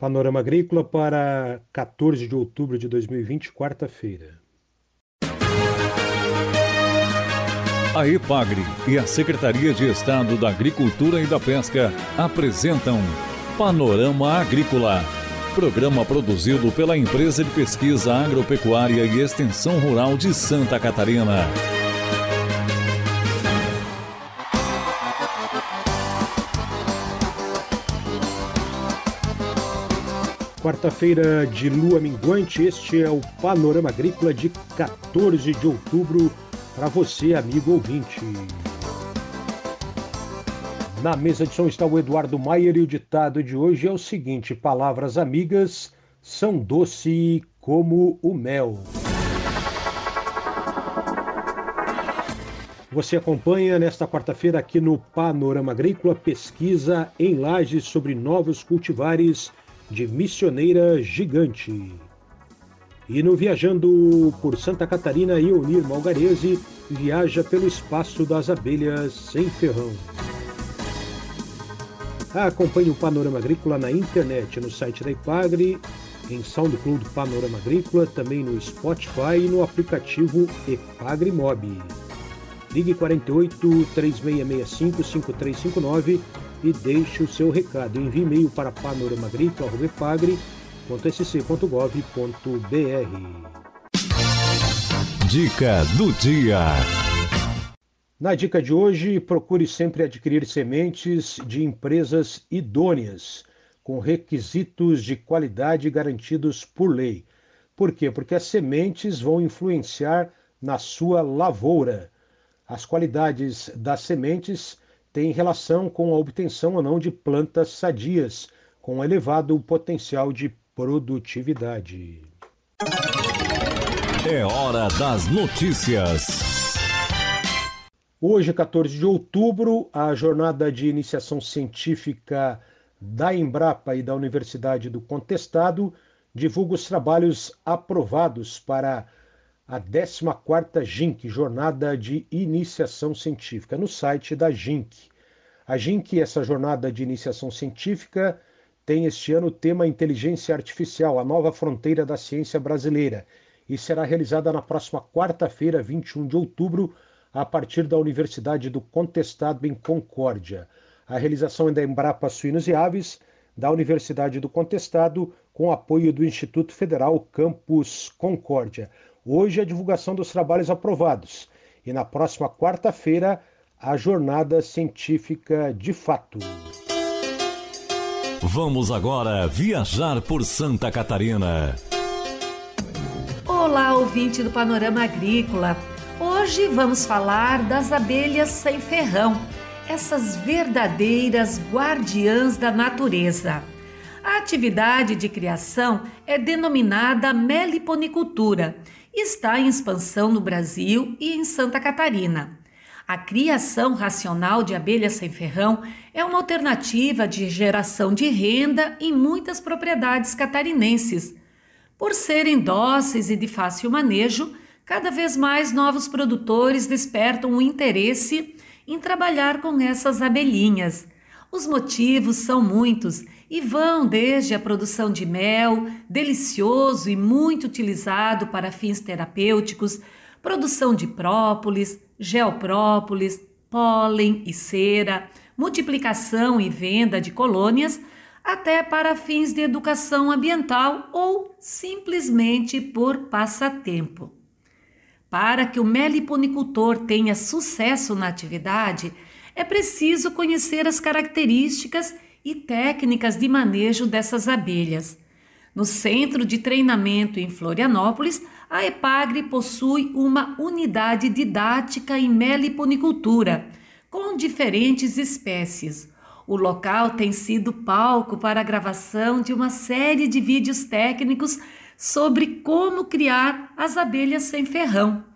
Panorama Agrícola para 14 de outubro de 2020, quarta-feira. A EPAGRE e a Secretaria de Estado da Agricultura e da Pesca apresentam Panorama Agrícola, programa produzido pela Empresa de Pesquisa Agropecuária e Extensão Rural de Santa Catarina. Quarta-feira de lua minguante, este é o Panorama Agrícola de 14 de outubro para você, amigo ouvinte. Na mesa de som está o Eduardo Maier e o ditado de hoje é o seguinte: palavras amigas são doce como o mel. Você acompanha nesta quarta-feira aqui no Panorama Agrícola pesquisa em lajes sobre novos cultivares de missioneira gigante. E no Viajando por Santa Catarina, Ionir Malgarese viaja pelo espaço das abelhas sem ferrão. Acompanhe o Panorama Agrícola na internet, no site da Ipagre, em SoundCloud Panorama Agrícola, também no Spotify e no aplicativo Epagre Mob. Ligue 48 3665 5359 e deixe o seu recado. Envie e-mail para panoramaagrícola.sc.gov.br. Dica do dia. Na dica de hoje, procure sempre adquirir sementes de empresas idôneas, com requisitos de qualidade garantidos por lei. Por quê? Porque as sementes vão influenciar na sua lavoura. As qualidades das sementes tem relação com a obtenção ou não de plantas sadias, com elevado potencial de produtividade. É hora das notícias. Hoje, 14 de outubro, a jornada de iniciação científica da Embrapa e da Universidade do Contestado divulga os trabalhos aprovados para a 14ª GINC, Jornada de Iniciação Científica, no site da GINC. A GINC, essa jornada de iniciação científica, tem este ano o tema Inteligência Artificial, a nova fronteira da ciência brasileira, e será realizada na próxima quarta-feira, 21 de outubro, a partir da Universidade do Contestado, em Concórdia. A realização é da Embrapa Suínos e Aves, da Universidade do Contestado, com apoio do Instituto Federal Campus Concórdia. Hoje a divulgação dos trabalhos aprovados e na próxima quarta-feira a jornada científica de fato. Vamos agora viajar por Santa Catarina. Olá, ouvinte do Panorama Agrícola. Hoje vamos falar das abelhas sem ferrão, essas verdadeiras guardiãs da natureza. Atividade de criação é denominada meliponicultura e está em expansão no Brasil e em Santa Catarina. A criação racional de abelhas sem ferrão é uma alternativa de geração de renda em muitas propriedades catarinenses. Por serem dóceis e de fácil manejo, cada vez mais novos produtores despertam o interesse em trabalhar com essas abelhinhas. Os motivos são muitos e vão desde a produção de mel, delicioso e muito utilizado para fins terapêuticos, produção de própolis, geoprópolis, pólen e cera, multiplicação e venda de colônias, até para fins de educação ambiental ou simplesmente por passatempo. Para que o meliponicultor tenha sucesso na atividade, é preciso conhecer as características e técnicas de manejo dessas abelhas. No Centro de Treinamento em Florianópolis, a EPAGRE possui uma unidade didática em meliponicultura, com diferentes espécies. O local tem sido palco para a gravação de uma série de vídeos técnicos sobre como criar as abelhas sem ferrão.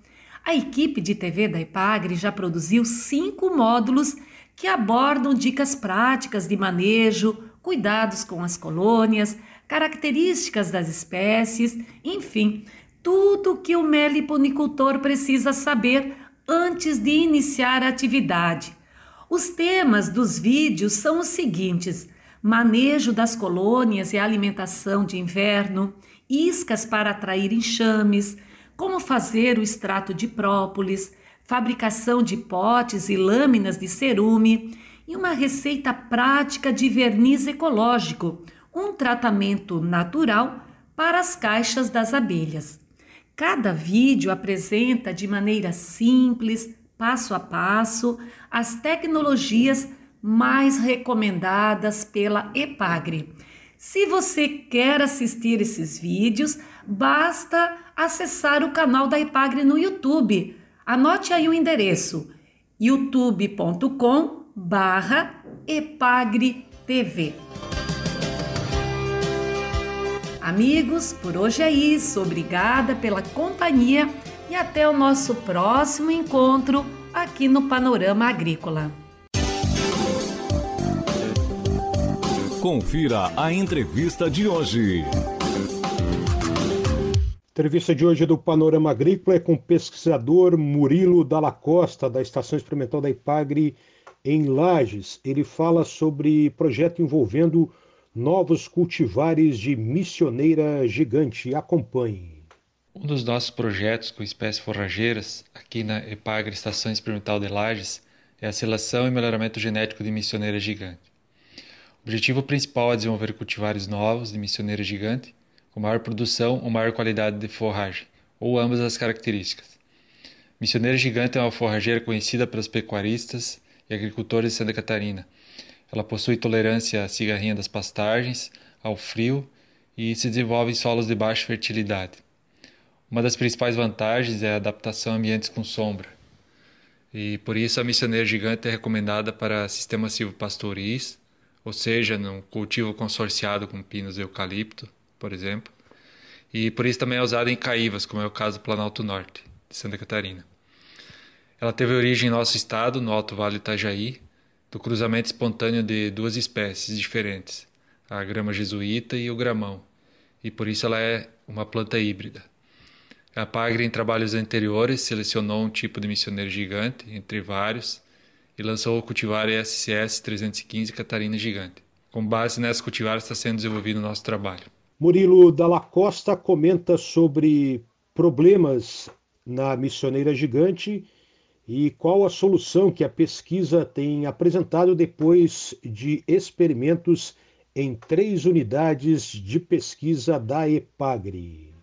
A equipe de TV da EPAGRE já produziu cinco módulos que abordam dicas práticas de manejo, cuidados com as colônias, características das espécies, enfim, tudo o que o meliponicultor precisa saber antes de iniciar a atividade. Os temas dos vídeos são os seguintes: manejo das colônias e alimentação de inverno, iscas para atrair enxames, como fazer o extrato de própolis, fabricação de potes e lâminas de cerume e uma receita prática de verniz ecológico, um tratamento natural para as caixas das abelhas. Cada vídeo apresenta de maneira simples, passo a passo, as tecnologias mais recomendadas pela EPAGRE. Se você quer assistir esses vídeos, basta acessar o canal da EPAGRE no YouTube. Anote aí o endereço: youtube.com barra. Amigos, por hoje é isso. Obrigada pela companhia e até o nosso próximo encontro aqui no Panorama Agrícola. Confira a entrevista de hoje. Entrevista de hoje do Panorama Agrícola é com o pesquisador Murilo Dalla Costa, da Estação Experimental da Ipagre em Lages. Ele fala sobre projeto envolvendo novos cultivares de missioneira gigante. Acompanhe. Um dos nossos projetos com espécies forrageiras, aqui na EPAGRE Estação Experimental de Lages, é a seleção e melhoramento genético de missioneira gigante. O objetivo principal é desenvolver cultivares novos de missioneira gigante, com maior produção ou maior qualidade de forragem, ou ambas as características. Missioneira gigante é uma forrageira conhecida pelos pecuaristas e agricultores de Santa Catarina. Ela possui tolerância à cigarrinha das pastagens, ao frio e se desenvolve em solos de baixa fertilidade. Uma das principais vantagens é a adaptação a ambientes com sombra. E por isso a missioneira gigante é recomendada para sistema silvopastoris, ou seja, num cultivo consorciado com pinos e eucalipto, por exemplo. E por isso também é usada em caívas, como é o caso do Planalto Norte, de Santa Catarina. Ela teve origem em nosso estado, no Alto Vale Itajaí, do cruzamento espontâneo de duas espécies diferentes, a grama jesuíta e o gramão, e por isso ela é uma planta híbrida. A Pagre, em trabalhos anteriores, selecionou um tipo de missioneiro gigante, entre vários, e lançou o cultivar SCS 315 Catarina Gigante. Com base nessa cultivar está sendo desenvolvido o nosso trabalho. Murilo Dalla Costa comenta sobre problemas na missioneira gigante e qual a solução que a pesquisa tem apresentado depois de experimentos em três unidades de pesquisa da EPAGRE.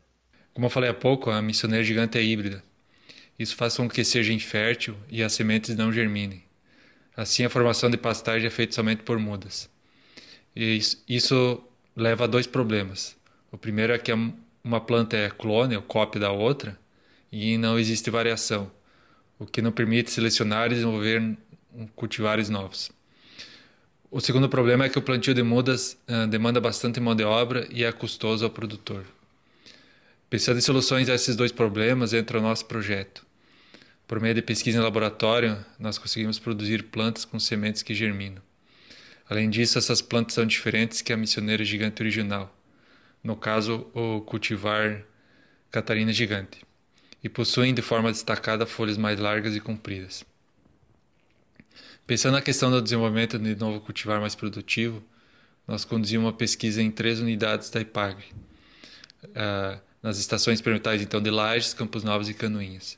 Como eu falei há pouco, a missioneira gigante é híbrida. Isso faz com que seja infértil e as sementes não germinem. Assim, a formação de pastagem é feita somente por mudas. E isso leva a dois problemas. O primeiro é que uma planta é clone, ou cópia da outra, e não existe variação o que não permite selecionar e desenvolver cultivares novos. O segundo problema é que o plantio de mudas uh, demanda bastante mão de obra e é custoso ao produtor. Pensando em soluções a esses dois problemas, entra o nosso projeto. Por meio de pesquisa em laboratório, nós conseguimos produzir plantas com sementes que germinam. Além disso, essas plantas são diferentes que a missioneira gigante original, no caso, o cultivar Catarina gigante e possuem de forma destacada folhas mais largas e compridas. Pensando na questão do desenvolvimento de novo cultivar mais produtivo, nós conduzimos uma pesquisa em três unidades da IPAGRE, uh, nas estações experimentais então de Lages, Campos Novos e Canoinhas.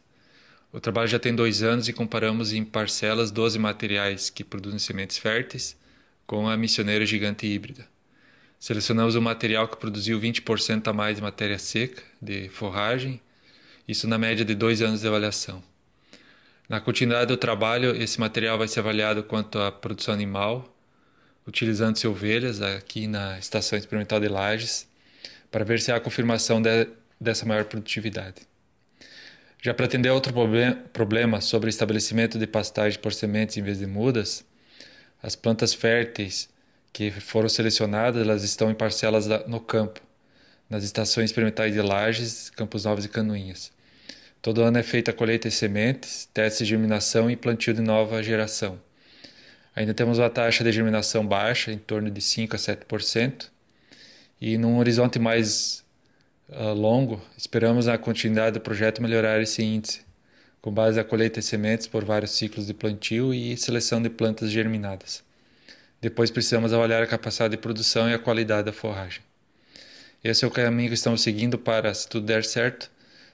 O trabalho já tem dois anos e comparamos em parcelas 12 materiais que produzem sementes férteis com a missioneira gigante híbrida. Selecionamos o material que produziu 20% a mais de matéria seca, de forragem, isso na média de dois anos de avaliação. Na continuidade do trabalho, esse material vai ser avaliado quanto à produção animal, utilizando-se ovelhas aqui na Estação Experimental de Lages, para ver se há confirmação de, dessa maior produtividade. Já para atender outro problema sobre estabelecimento de pastagem por sementes em vez de mudas, as plantas férteis que foram selecionadas elas estão em parcelas no campo, nas estações experimentais de Lages, Campos Novos e Canoinhas. Todo ano é feita a colheita de sementes, teste de germinação e plantio de nova geração. Ainda temos uma taxa de germinação baixa, em torno de 5 a 7%, e num horizonte mais uh, longo, esperamos na continuidade do projeto melhorar esse índice, com base na colheita de sementes por vários ciclos de plantio e seleção de plantas germinadas. Depois precisamos avaliar a capacidade de produção e a qualidade da forragem. Esse é o caminho que estamos seguindo para, se tudo der certo,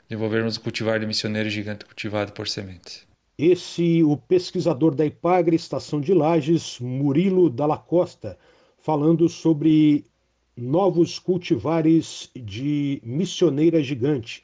desenvolvermos o cultivar de missioneiro gigante cultivado por sementes. Esse, o pesquisador da IPAGRE, Estação de Lages, Murilo Dalla Costa, falando sobre novos cultivares de missioneira gigante,